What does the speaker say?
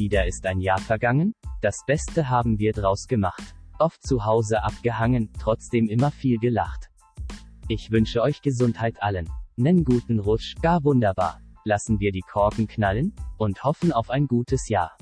Wieder ist ein Jahr vergangen, das Beste haben wir draus gemacht. Oft zu Hause abgehangen, trotzdem immer viel gelacht. Ich wünsche euch Gesundheit allen. Nen guten Rutsch, gar wunderbar. Lassen wir die Korken knallen und hoffen auf ein gutes Jahr.